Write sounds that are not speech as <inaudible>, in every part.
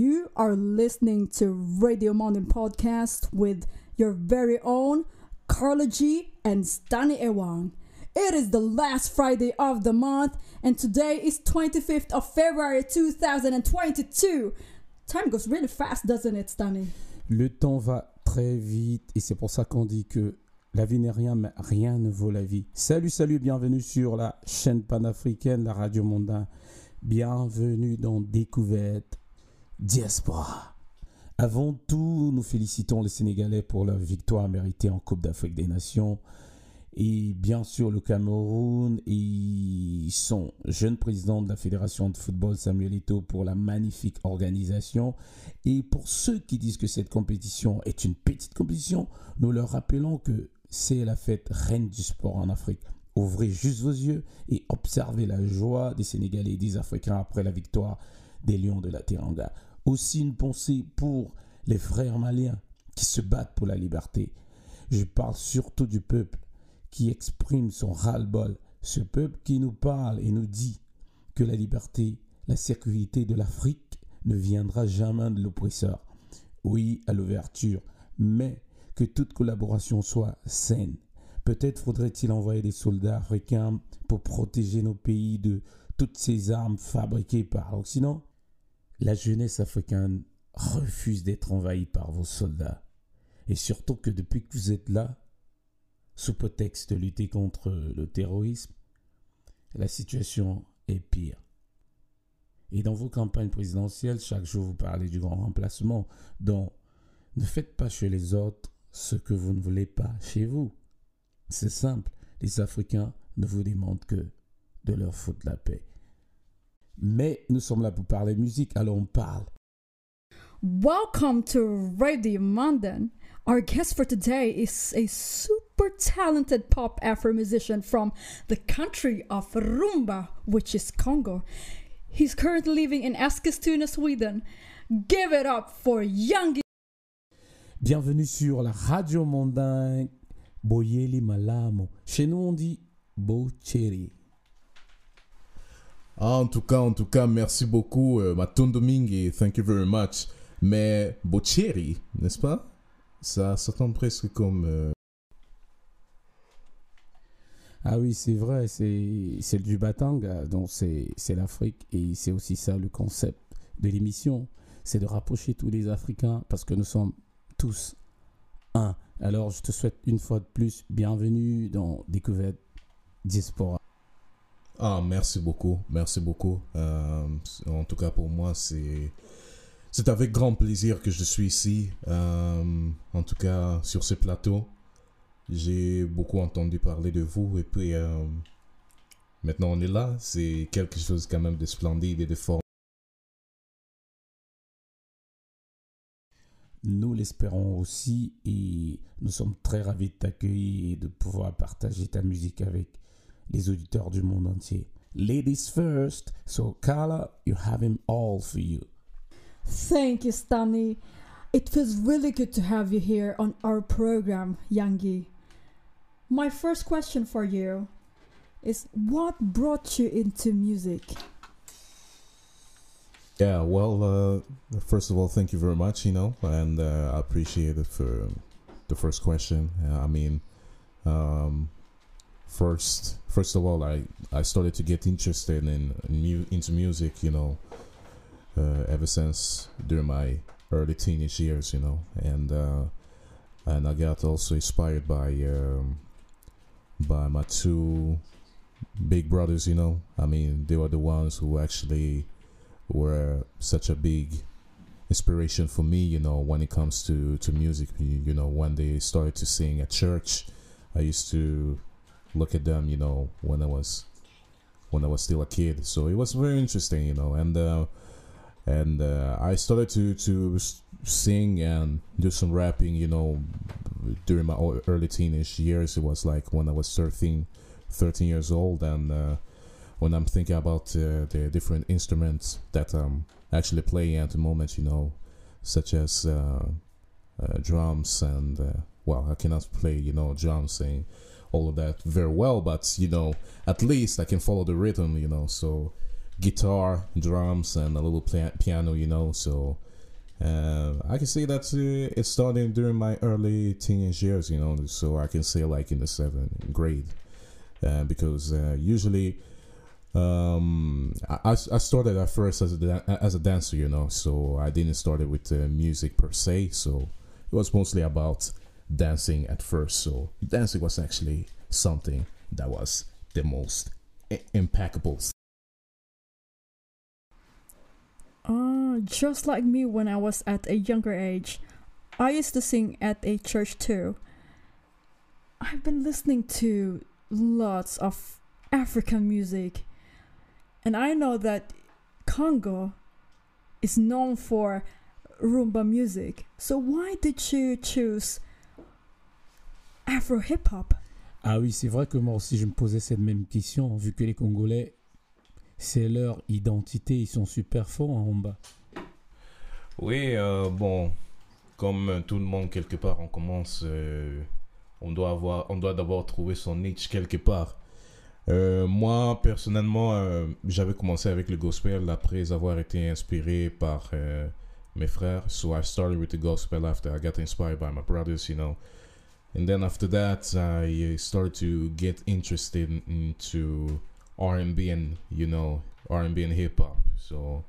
You are listening to Radio Mountain Podcast with your very own Carla G and Stani Ewang. It is the last Friday of the month, and today is 25th of February 2022. Time goes really fast, doesn't it, Stani? Le temps va très vite, et c'est pour ça qu'on dit que la vie n'est rien, mais rien ne vaut la vie. Salut, salut, bienvenue sur la chaîne panafricaine, la radio mondain. Bienvenue dans Découverte Diaspora. Avant tout, nous félicitons les Sénégalais pour leur victoire méritée en Coupe d'Afrique des Nations. Et bien sûr, le Cameroun et son jeune président de la Fédération de football, Samuel Eto'o, pour la magnifique organisation. Et pour ceux qui disent que cette compétition est une petite compétition, nous leur rappelons que c'est la fête reine du sport en Afrique. Ouvrez juste vos yeux et observez la joie des Sénégalais et des Africains après la victoire des Lions de la Teranga. Aussi une pensée pour les frères maliens qui se battent pour la liberté. Je parle surtout du peuple qui exprime son ras-le-bol. Ce peuple qui nous parle et nous dit que la liberté, la sécurité de l'Afrique ne viendra jamais de l'oppresseur. Oui, à l'ouverture, mais que toute collaboration soit saine. Peut-être faudrait-il envoyer des soldats africains pour protéger nos pays de toutes ces armes fabriquées par l'Occident. La jeunesse africaine refuse d'être envahie par vos soldats. Et surtout que depuis que vous êtes là, sous prétexte de lutter contre le terrorisme, la situation est pire. Et dans vos campagnes présidentielles, chaque jour vous parlez du grand remplacement. Donc, ne faites pas chez les autres ce que vous ne voulez pas chez vous. C'est simple, les Africains ne vous demandent que de leur foutre la paix. Mais nous sommes là pour parler musique, alors on parle. Welcome to Radio London. Our guest for today is a super talented pop Afro musician from the country of Rumba, which is Congo. He's currently living in Eskilstuna, Sweden. Give it up for Young. Bienvenue sur la radio mondaine Boyeli Malamo. Chez nous, on dit Bocheri. Ah, en tout cas, en tout merci beaucoup, euh, Matondo. Thank you very much. Mais Bocheri, n'est-ce pas? Ça s'entend presque comme. euh, Ah oui, c'est vrai, c'est du Batanga, donc c'est c'est l'Afrique et c'est aussi ça le concept de l'émission, c'est de rapprocher tous les Africains parce que nous sommes tous un. Alors je te souhaite une fois de plus bienvenue dans Découverte Diaspora. Ah, merci beaucoup, merci beaucoup. Euh, en tout cas, pour moi, c'est c'est avec grand plaisir que je suis ici. Euh, en tout cas, sur ce plateau, j'ai beaucoup entendu parler de vous et puis euh, maintenant on est là. C'est quelque chose quand même de splendide et de fort. Nous l'espérons aussi et nous sommes très ravis de t'accueillir et de pouvoir partager ta musique avec les auditeurs du monde entier. Ladies first, so Carla, you have him all for you. Thank you, Stani. It feels really good to have you here on our program, Yangi. My first question for you is what brought you into music? Yeah, well, uh, first of all, thank you very much, you know, and uh, I appreciate it for the first question. I mean, um, first, first of all, I, I started to get interested in, mu- into music, you know, uh, ever since during my early teenage years, you know, and uh, and I got also inspired by um, by my two big brothers, you know. I mean, they were the ones who actually were such a big inspiration for me, you know, when it comes to, to music. You know, when they started to sing at church, I used to look at them, you know, when I was when I was still a kid. So it was very interesting, you know, and uh, and uh, I started to to sing and do some rapping, you know, during my early teenage years. It was like when I was 13, 13 years old, and uh, when I'm thinking about uh, the different instruments that I'm actually playing at the moment, you know, such as uh, uh, drums and uh, well, I cannot play, you know, drums and all of that very well, but you know, at least I can follow the rhythm, you know. So guitar, drums, and a little piano, you know. So uh, I can say that uh, it started during my early teenage years, you know. So I can say like in the seventh grade, uh, because uh, usually um, I, I started at first as a da- as a dancer, you know. So I didn't start it with uh, music per se. So it was mostly about dancing at first. So dancing was actually something that was the most I- impeccable Ah, just like me when I was at a younger age. I used to sing at a church too. I've been listening to lots of African music, and I know that Congo is known for rumba music. So why did you choose Afro hip hop? Ah oui, c'est vrai que moi aussi je me posais cette même question, vu que les Congolais, c'est leur identité, ils sont super forts en rumba. Oui, euh, bon, comme tout le monde quelque part, on commence, euh, on doit avoir, on doit d'abord trouver son niche quelque part. Euh, moi, personnellement, euh, j'avais commencé avec le gospel après avoir été inspiré par euh, mes frères. So I started with the gospel after I got inspired by my brothers, you know. And then after that, I started to get interested into R&B and you know R&B and hip hop. So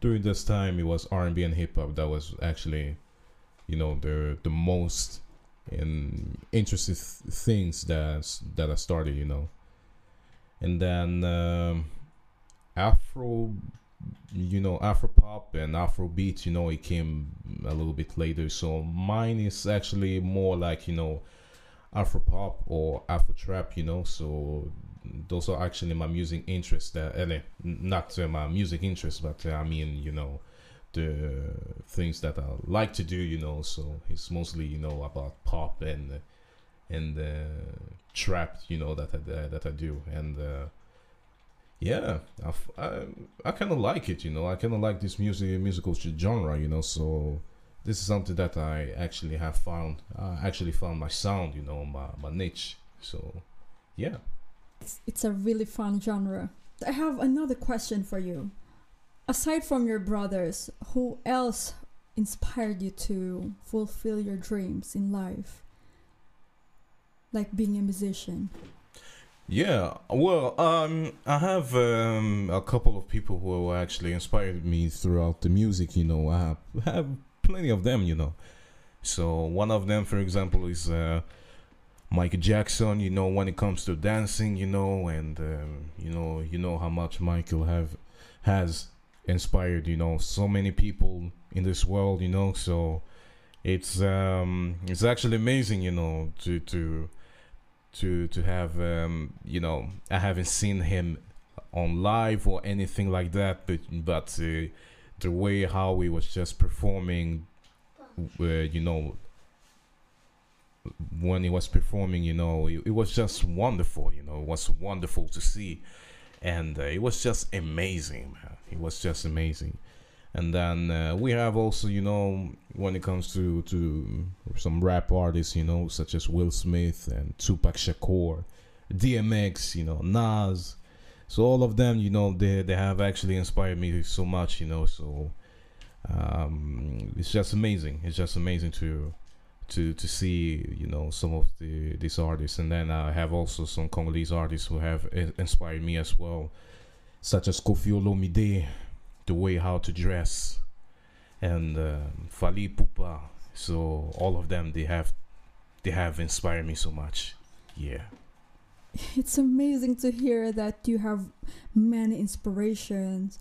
during this time, it was R&B and hip hop that was actually, you know, the the most in interesting th- things that that I started, you know. And then um, Afro, you know, Afro pop and Afro beat, you know, it came a little bit later. So mine is actually more like you know, Afro pop or Afro trap, you know. So those are actually my music interests. That uh, not uh, my music interests, but uh, I mean, you know, the things that I like to do. You know, so it's mostly you know about pop and and uh, trap. You know that I that I do, and uh, yeah, I I kind of like it. You know, I kind of like this music musical genre. You know, so this is something that I actually have found. I actually found my sound. You know, my my niche. So yeah. It's, it's a really fun genre. I have another question for you. Aside from your brothers, who else inspired you to fulfill your dreams in life? Like being a musician. Yeah, well, um, I have um, a couple of people who actually inspired me throughout the music. You know, I have, have plenty of them. You know, so one of them, for example, is uh, Michael Jackson. You know, when it comes to dancing, you know, and um, you know, you know how much Michael have has inspired. You know, so many people in this world. You know, so it's um, it's actually amazing. You know, to to to to have um, you know I haven't seen him on live or anything like that, but but uh, the way how he was just performing, uh, you know, when he was performing, you know, it, it was just wonderful. You know, it was wonderful to see, and uh, it was just amazing, man. It was just amazing. And then uh, we have also, you know, when it comes to to some rap artists, you know, such as Will Smith and Tupac Shakur, DMX, you know, Nas. So all of them, you know, they they have actually inspired me so much, you know. So um, it's just amazing. It's just amazing to to to see, you know, some of the these artists. And then I have also some Congolese artists who have inspired me as well, such as Koffi Olomide, the way how to dress, and um Fally Ipupa. So all of them, they have they have inspired me so much. Yeah. <laughs> It's amazing to hear that you have many inspirations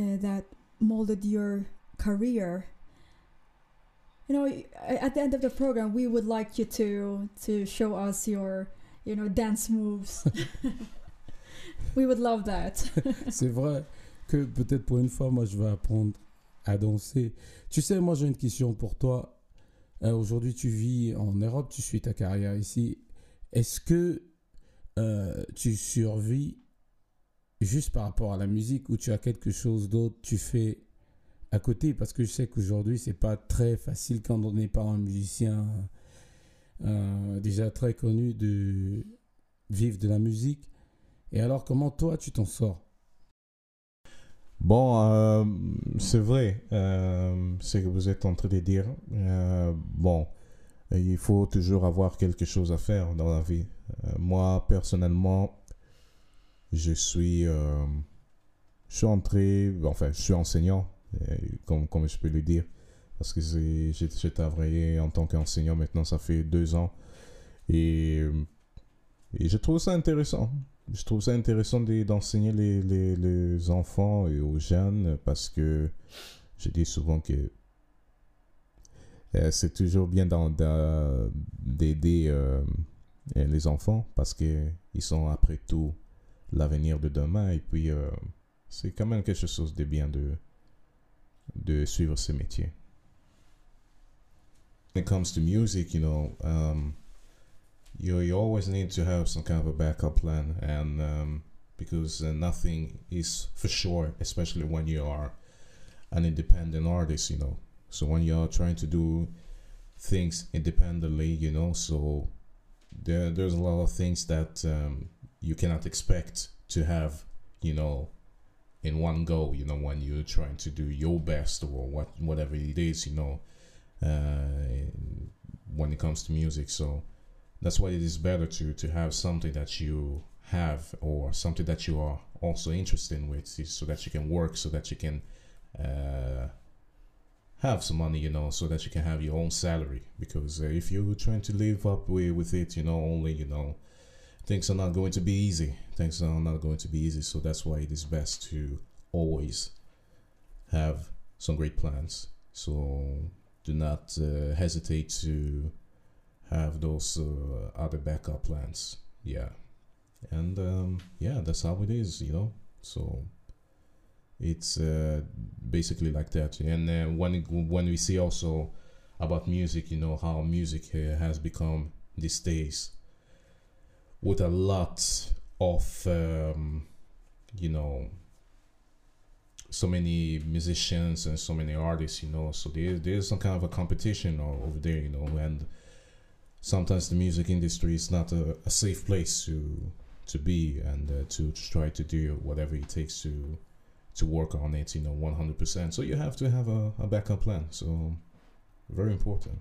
uh, that molded your career. You know, at the end of the program, we would like you to to show us your, you know, dance moves. <laughs> <laughs> we would love that. C'est vrai que peut-être pour une fois, moi, je vais apprendre à danser. Tu sais, moi, j'ai une question pour toi. Euh, Aujourd'hui, tu vis en Europe, tu suis ta carrière ici. Est-ce que euh, tu survis juste par rapport à la musique ou tu as quelque chose d'autre tu fais à côté? Parce que je sais qu'aujourd'hui, c'est pas très facile quand on n'est pas un musicien euh, déjà très connu de vivre de la musique. Et alors, comment toi, tu t'en sors? Bon, euh, c'est vrai, euh, ce que vous êtes en train de dire. Euh, bon, il faut toujours avoir quelque chose à faire dans la vie. Euh, moi, personnellement, je suis, je suis entré, enfin, je suis enseignant, comme, comme je peux le dire, parce que j'ai travaillé en tant qu'enseignant maintenant, ça fait deux ans. Et, et je trouve ça intéressant. Je trouve ça intéressant de- d'enseigner les, les, enfants et aux jeunes parce que je dis souvent que euh, c'est toujours bien d'aider euh, les enfants parce que ils sont après tout l'avenir de demain et puis euh, c'est quand même quelque chose de bien de, de suivre ce métier. When it comes to music, you know, um, you you always need to have some kind of a backup plan, and um, because uh, nothing is for sure, especially when you are an independent artist, you know. So when you are trying to do things independently, you know, so there there's a lot of things that um, you cannot expect to have, you know, in one go. You know, when you're trying to do your best or what whatever it is, you know, uh, when it comes to music. So that's why it is better to to have something that you have or something that you are also interested in with so that you can work so that you can uh, have some money you know so that you can have your own salary. Because uh, if you're trying to live up with, with it you know only you know things are not going to be easy. Things are not going to be easy so that's why it is best to always have some great plans. So do not uh, hesitate to have those uh, other backup plans. Yeah, and um, yeah, that's how it is, you know. So it's uh, basically like that. And uh, when when we see also about music, you know how music uh, has become these days with a lot of um, you know so many musicians and so many artists, you know. So there, there's some kind of a competition over there, you know, and sometimes the music industry is not a, a safe place to to be and uh, to try to do whatever it takes to to work on it, you know, 100%. So you have to have a, a backup plan. So very important.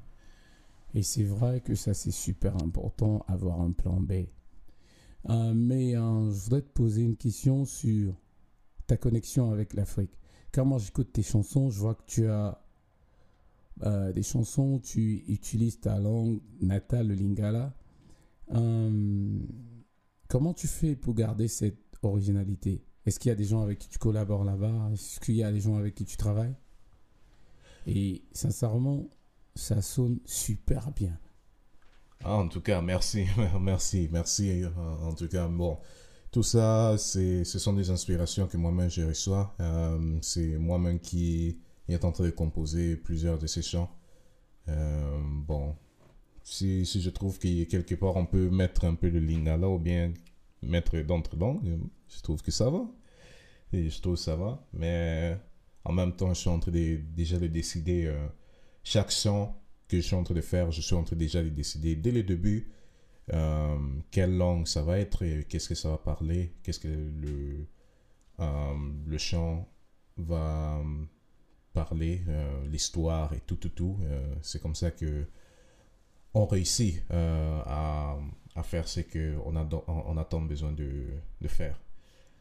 Et c'est vrai que ça, c'est super important, avoir un plan B. Euh, mais euh, je voudrais te poser une question sur ta connexion avec l'Afrique. Car moi, j'écoute tes chansons, je vois que tu as euh, des chansons, tu utilises ta langue natale, le lingala. Euh, comment tu fais pour garder cette originalité? Est-ce qu'il y a des gens avec qui tu collabores là-bas? Est-ce qu'il y a des gens avec qui tu travailles? Et sincèrement, ça sonne super bien. Ah, en tout cas, merci, <laughs> merci, merci. En tout cas, bon, tout ça, ce sont des inspirations que moi-même je reçois. Euh, c'est moi-même qui est en train de composer plusieurs de ces chants. Euh, bon, si, si je trouve qu'il quelque part on peut mettre un peu de lingala ou bien mettre d'autres langues, je trouve que ça va. Et je trouve que ça va. Mais en même temps, je suis en train de déjà de décider euh, chaque chant que je suis en train de faire, je suis en train déjà de décider dès le début euh, quelle langue ça va être, et qu'est-ce que ça va parler, qu'est-ce que le, le chant va parler, euh, l'histoire et tout, tout, tout. Euh, c'est comme ça que on réussit euh, à, faire ce qu'on a, on a tant besoin de, de faire.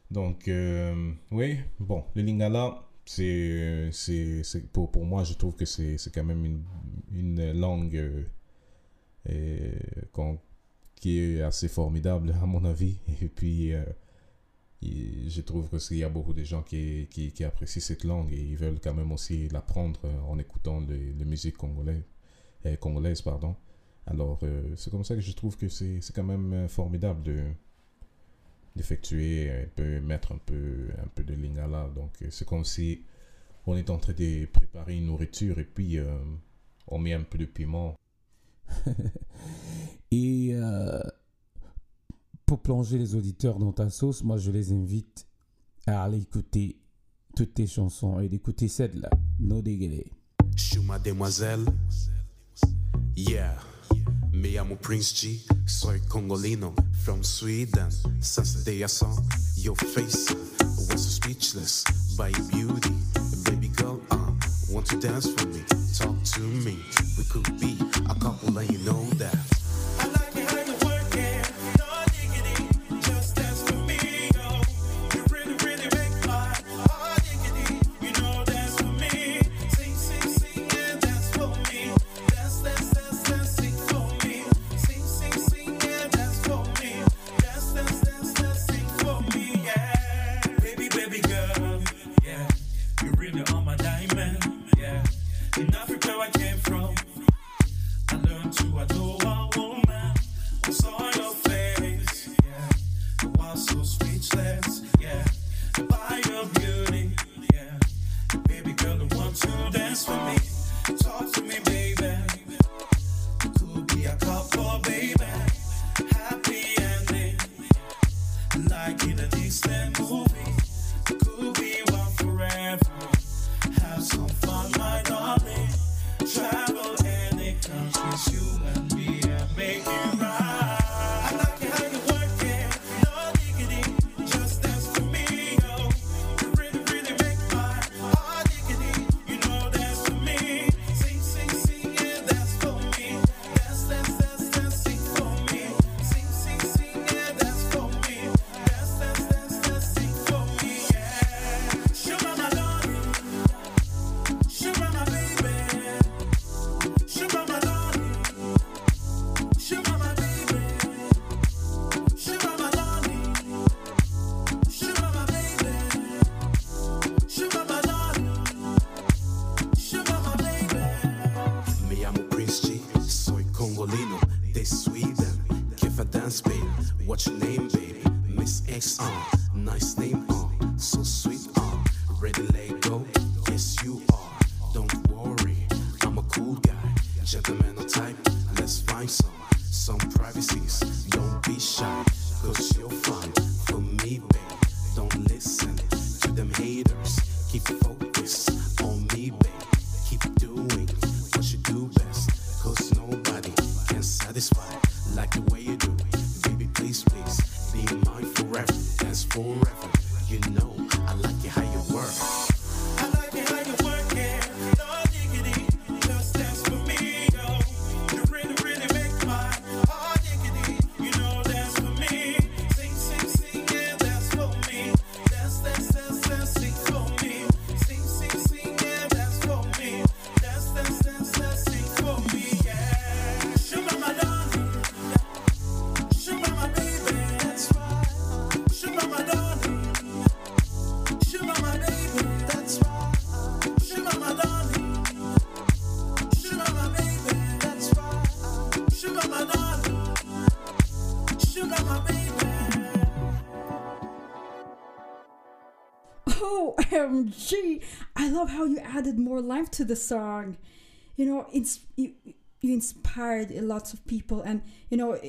Donc, oui, bon, le lingala, c'est, c'est, pour, moi, je trouve que c'est, c'est quand même une, langue qui est assez formidable, à mon avis. Et puis, je trouve que s'il y a beaucoup de gens qui, qui, apprécient cette langue et ils veulent quand même aussi l'apprendre euh, en écoutant musiques congolaises, euh, congolaises pardon. Alors, euh, c'est comme ça que je trouve que c'est, quand même formidable de d'effectuer un peu, mettre un peu, un peu de lingala. Donc, c'est comme si on est en train de préparer une nourriture et puis on met un peu de piment. <laughs> Et pour plonger les auditeurs dans ta sauce, moi je les invite à aller écouter toutes tes chansons et d'écouter celle-là, No Déguélé. Je mademoiselle. Yeah. Me llamo Prince G. Soy congolino from Sweden. Since day I saw your face, was speechless. by your beauty. Baby girl, uh, want to dance for me? Talk to me. We could be a couple, and you know that. Type. Let's find some, some privacies. Don't be shy, cause you're fine for me, babe. Don't listen to them haters. Keep focus on me, babe. Keep doing what you do best. Cause nobody can satisfy like the way you do. Baby, please, please be mine forever. Dance forever. I love how you added more life to the song. You know, it's you, you inspired lots of people, and you know,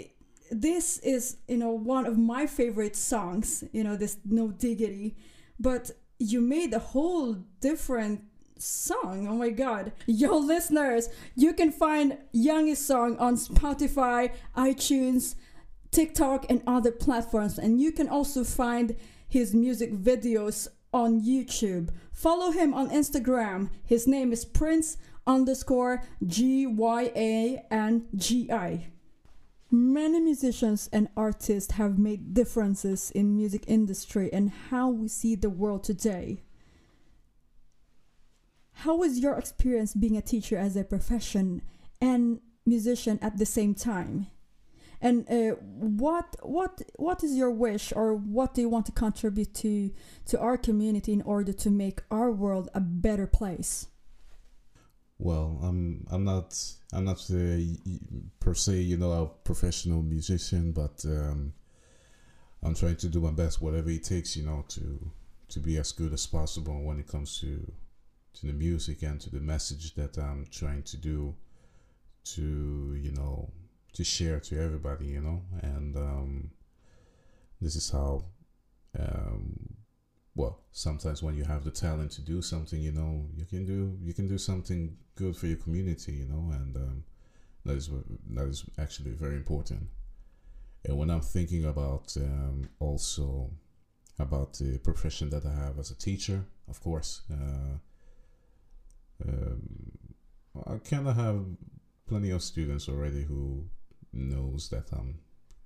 this is you know one of my favorite songs. You know, this No Diggity, but you made a whole different song. Oh my god. Yo listeners, you can find Yangi's song on Spotify, iTunes, TikTok and other platforms and you can also find his music videos on YouTube. Follow him on Instagram. His name is Prince underscore G Y A N G I. Many musicians and artists have made differences in music industry and how we see the world today. How was your experience being a teacher as a profession and musician at the same time? And uh, what what what is your wish or what do you want to contribute to to our community in order to make our world a better place? Well, I'm I'm not I'm not uh, per se you know a professional musician, but um, I'm trying to do my best, whatever it takes, you know, to to be as good as possible when it comes to to the music and to the message that I'm trying to do to you know to share to everybody, you know, and um, this is how um, well sometimes when you have the talent to do something you know you can do you can do something good for your community you know and um, that is that is actually very important and when i'm thinking about um, also about the profession that I have as a teacher, of course. Uh, um, I kind of have plenty of students already who knows that I'm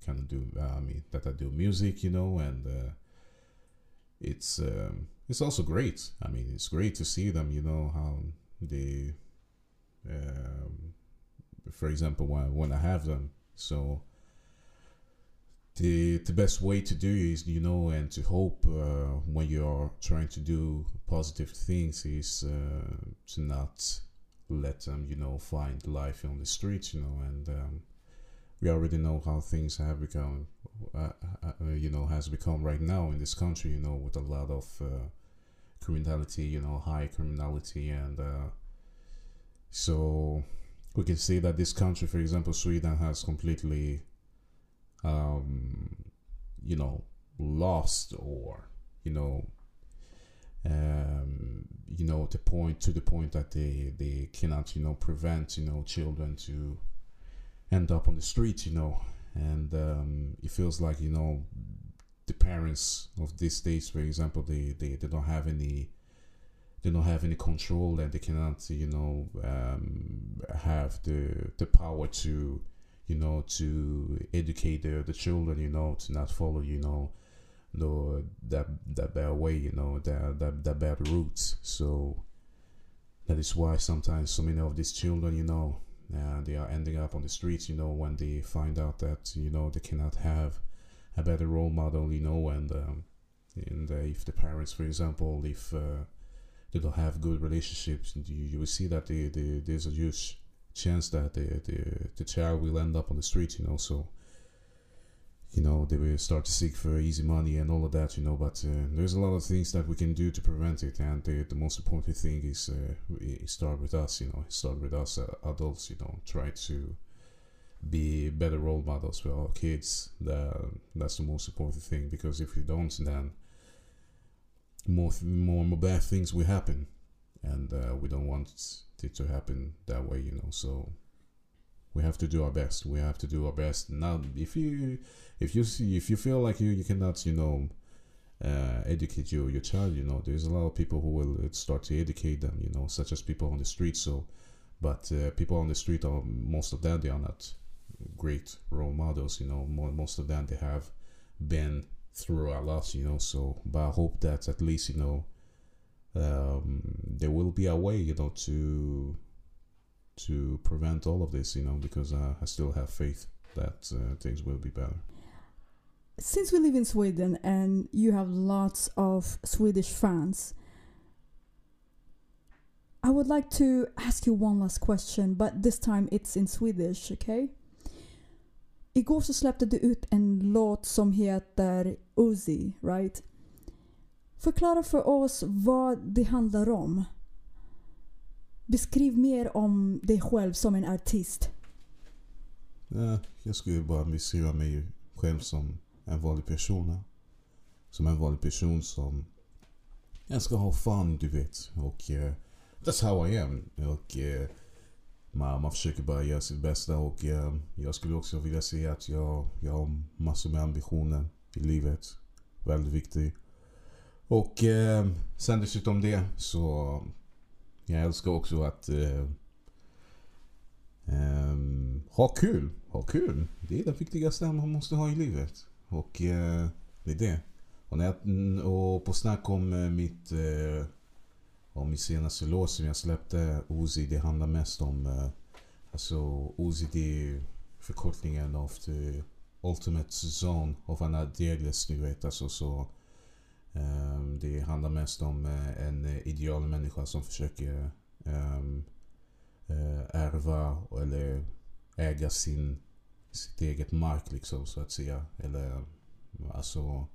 kind of do. uh, I mean that I do music, you know, and uh, it's um, it's also great. I mean, it's great to see them. You know how they, um, for example, when when I have them, so the the best way to do is you know and to hope uh, when you're trying to do positive things is uh, to not let them you know find life on the streets you know and um, we already know how things have become uh, uh, you know has become right now in this country you know with a lot of uh, criminality you know high criminality. And uh, so we can see that this country for example sweden has completely um, you know, lost or, you know, um, you know, the point to the point that they they cannot, you know, prevent, you know, children to end up on the street, you know, and um, it feels like, you know, the parents of these days, for example, they, they, they don't have any they don't have any control and they cannot, you know, um, have the the power to you know, to educate the the children, you know, to not follow, you know, the that that bad way, you know, that that that bad roots. So that is why sometimes so many of these children, you know, uh, they are ending up on the streets, you know, when they find out that you know they cannot have a better role model, you know, and um, and uh, if the parents, for example, if uh, they don't have good relationships, you, you will see that they, they, there's a huge chance that the, the the child will end up on the street, you know. So, you know, they will start to seek for easy money and all of that, you know. But uh, there's a lot of things that we can do to prevent it, and the, the most important thing is uh, start with us, you know. Start with us uh, adults, you know. Try to be better role models for our kids. That that's the most important thing because if we don't, then more more more bad things will happen, and uh, we don't want it to happen that way, you know. So we have to do our best. We have to do our best. Now, if you if you see if you feel like you you cannot, you know, uh, educate your your child, you know, there's a lot of people who will uh, start to educate them, you know, such as people on the street. So, but uh, people on the street are most of them they are not great role models, you know. More, most of them they have been through a lot, you know. So, but I hope that at least you know um, there will be a way, you know, to to prevent all of this, you know, because uh, I still have faith that uh, things will be better. Since we live in Sweden and you have lots of Swedish fans, I would like to ask you one last question, but this time it's in Swedish, okay? Igår så släppte du ut en låt som heter Uzi, right? Förklara för oss vad det handlar om. Beskriv mer om dig själv som en artist. Ja, jag skulle bara beskriva mig själv som en vanlig person. Som en vanlig person som jag ska ha fun, du vet. Och uh, that's how I am. Och uh, man, man försöker bara göra sitt bästa och uh, jag skulle också vilja säga att jag, jag har massor med ambitioner i livet. Väldigt viktigt. Och uh, sen dessutom det så jag älskar också att eh, eh, ha kul. Ha kul. Det är det viktigaste man måste ha i livet. Och eh, det är det. Och, när jag, och på snack om eh, mitt eh, om min senaste låt som jag släppte, Uzi, det handlar mest om eh, alltså Uzi det är förkortningen av the Ultimate Zone of an Adelis, ni vet. Alltså så Ehm, det handlar mest om eh, en ideal människa som försöker ehm, eh, ärva eller äga sin, sitt eget mark liksom så att säga. Eller alltså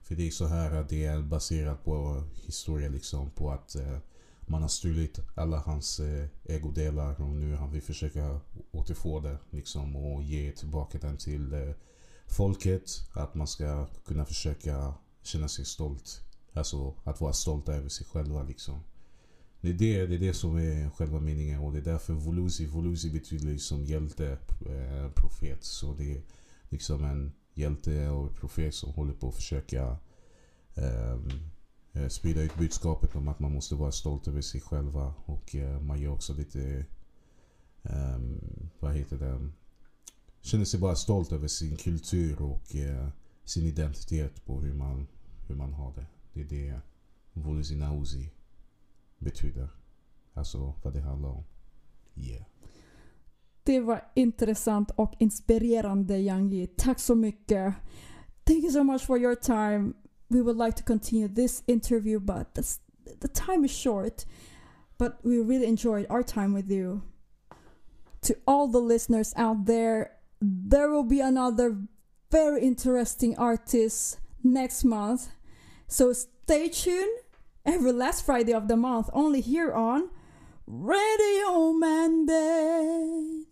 för det är så här att det är baserat på historia liksom på att eh, man har stulit alla hans ägodelar och nu han vill försöka återfå det liksom och ge tillbaka den till folket. Att man ska kunna försöka känna sig stolt. Alltså att vara stolta över sig själva liksom. Det är det, det är det som är själva meningen och det är därför Volusi, Volusi betyder liksom hjälte, eh, profet. Så det är liksom en hjälte och profet som håller på att försöka ehm, eh, sprida ut budskapet om att man måste vara stolt över sig själva och eh, man gör också lite, ehm, vad heter det, känner sig bara stolt över sin kultur och eh, sin identitet på hur man, hur man har det. Det är det Vulusinahuzi betyder. Alltså vad det handlar om. Yeah. Det var intressant och inspirerande Yangi. Tack så mycket. Thank you so much for your time. We would like to continue this interview but this, the time is short. But we really enjoyed our time with you. To all the listeners out there, there will be another very interesting artist next month. So stay tuned every last Friday of the month only here on Radio Monday.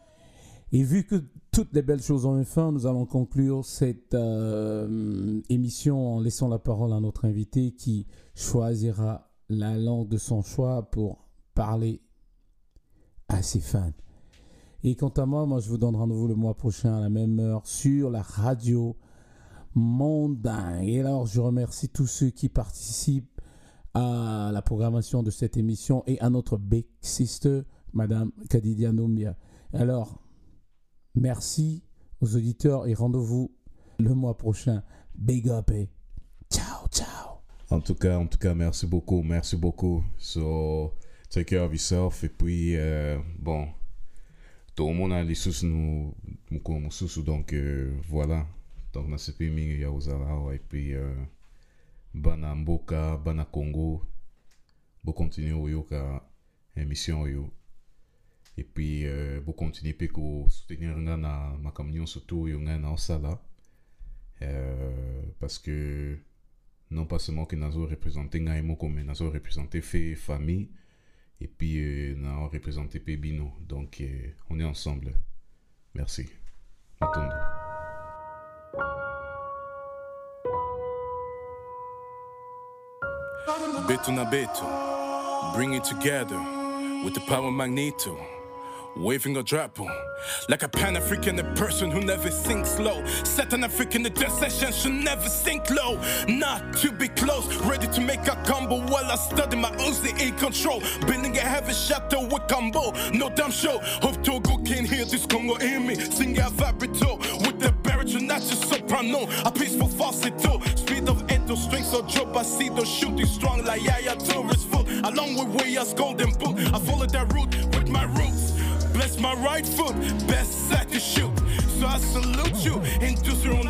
Et vu que toutes les belles choses ont une fin, nous allons conclure cette euh, émission en laissant la parole à notre invité qui choisira la langue de son choix pour parler à ses fans. Et quant à moi, moi je vous donne rendez-vous le mois prochain à la même heure sur la radio Mondain. Et alors je remercie tous ceux qui participent à la programmation de cette émission et à notre big sister, Madame Kadidia Noumia. Alors, merci aux auditeurs et rendez-vous le mois prochain. Big up et ciao, ciao. En tout cas, en tout cas, merci beaucoup, merci beaucoup. So, take care of yourself. Et puis, euh, bon, tomona lisusu no mokolo mosusu donc euh, voilà. Donc nasepe mingi ya kozala awa epuis euh, bana mboka bana congo bocontinue koyoka émission oyo. Epuis euh, bocontinue mpe kosoutenir nga na makambo nyonso to oyo ngai naosala euh, parce que non pas seulement ke nazorepresente ngai e moko mais nazorepresente fe famille. Et puis euh, nazo représenter pe bino donc euh, on est ensemble merci Matondo. Beto na beto, bring it together with the power magneto. Waving a drapo like a Pan African, a person who never thinks low. Set an African, the session should never sink low. Not to be close, ready to make a combo while I study my in control. Building a heavy shadow with combo, no damn show. Hope Togo can hear this Congo in me. Sing a vibrato with the baritone, not just soprano. A peaceful falsetto, speed of endo strings or drop. I see those shooting strong like Yaya Touré's foot. Along with way golden boot, I follow that route with my roots. Bless my right foot, best set to shoot. So I salute you.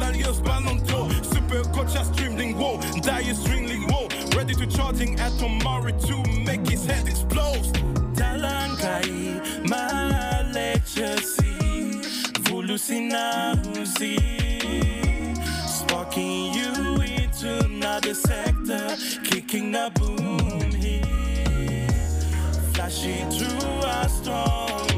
Alias Ballon d'Or. Super coach, I streaming whoa. Die streaming whoa. Ready to charging at tomorrow to make his head explode. Talankai, my legacy. Volusinausi. Sparking you into another sector. Kicking a boom here. Flashing through a strong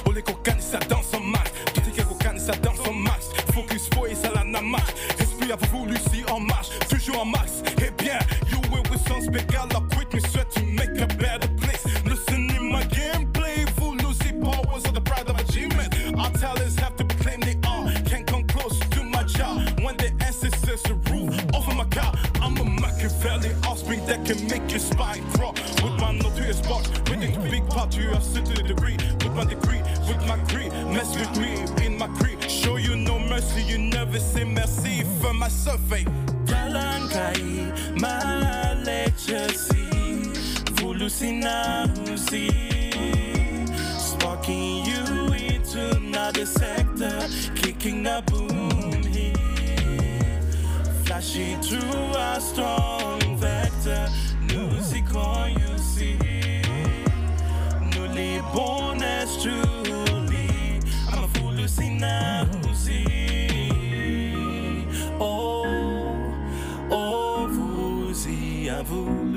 my legacy. Volusina Sparking you into another sector, kicking a boom here. Flashing through a strong vector, music on you see. Newly born as truly, I'm a Volusina vous.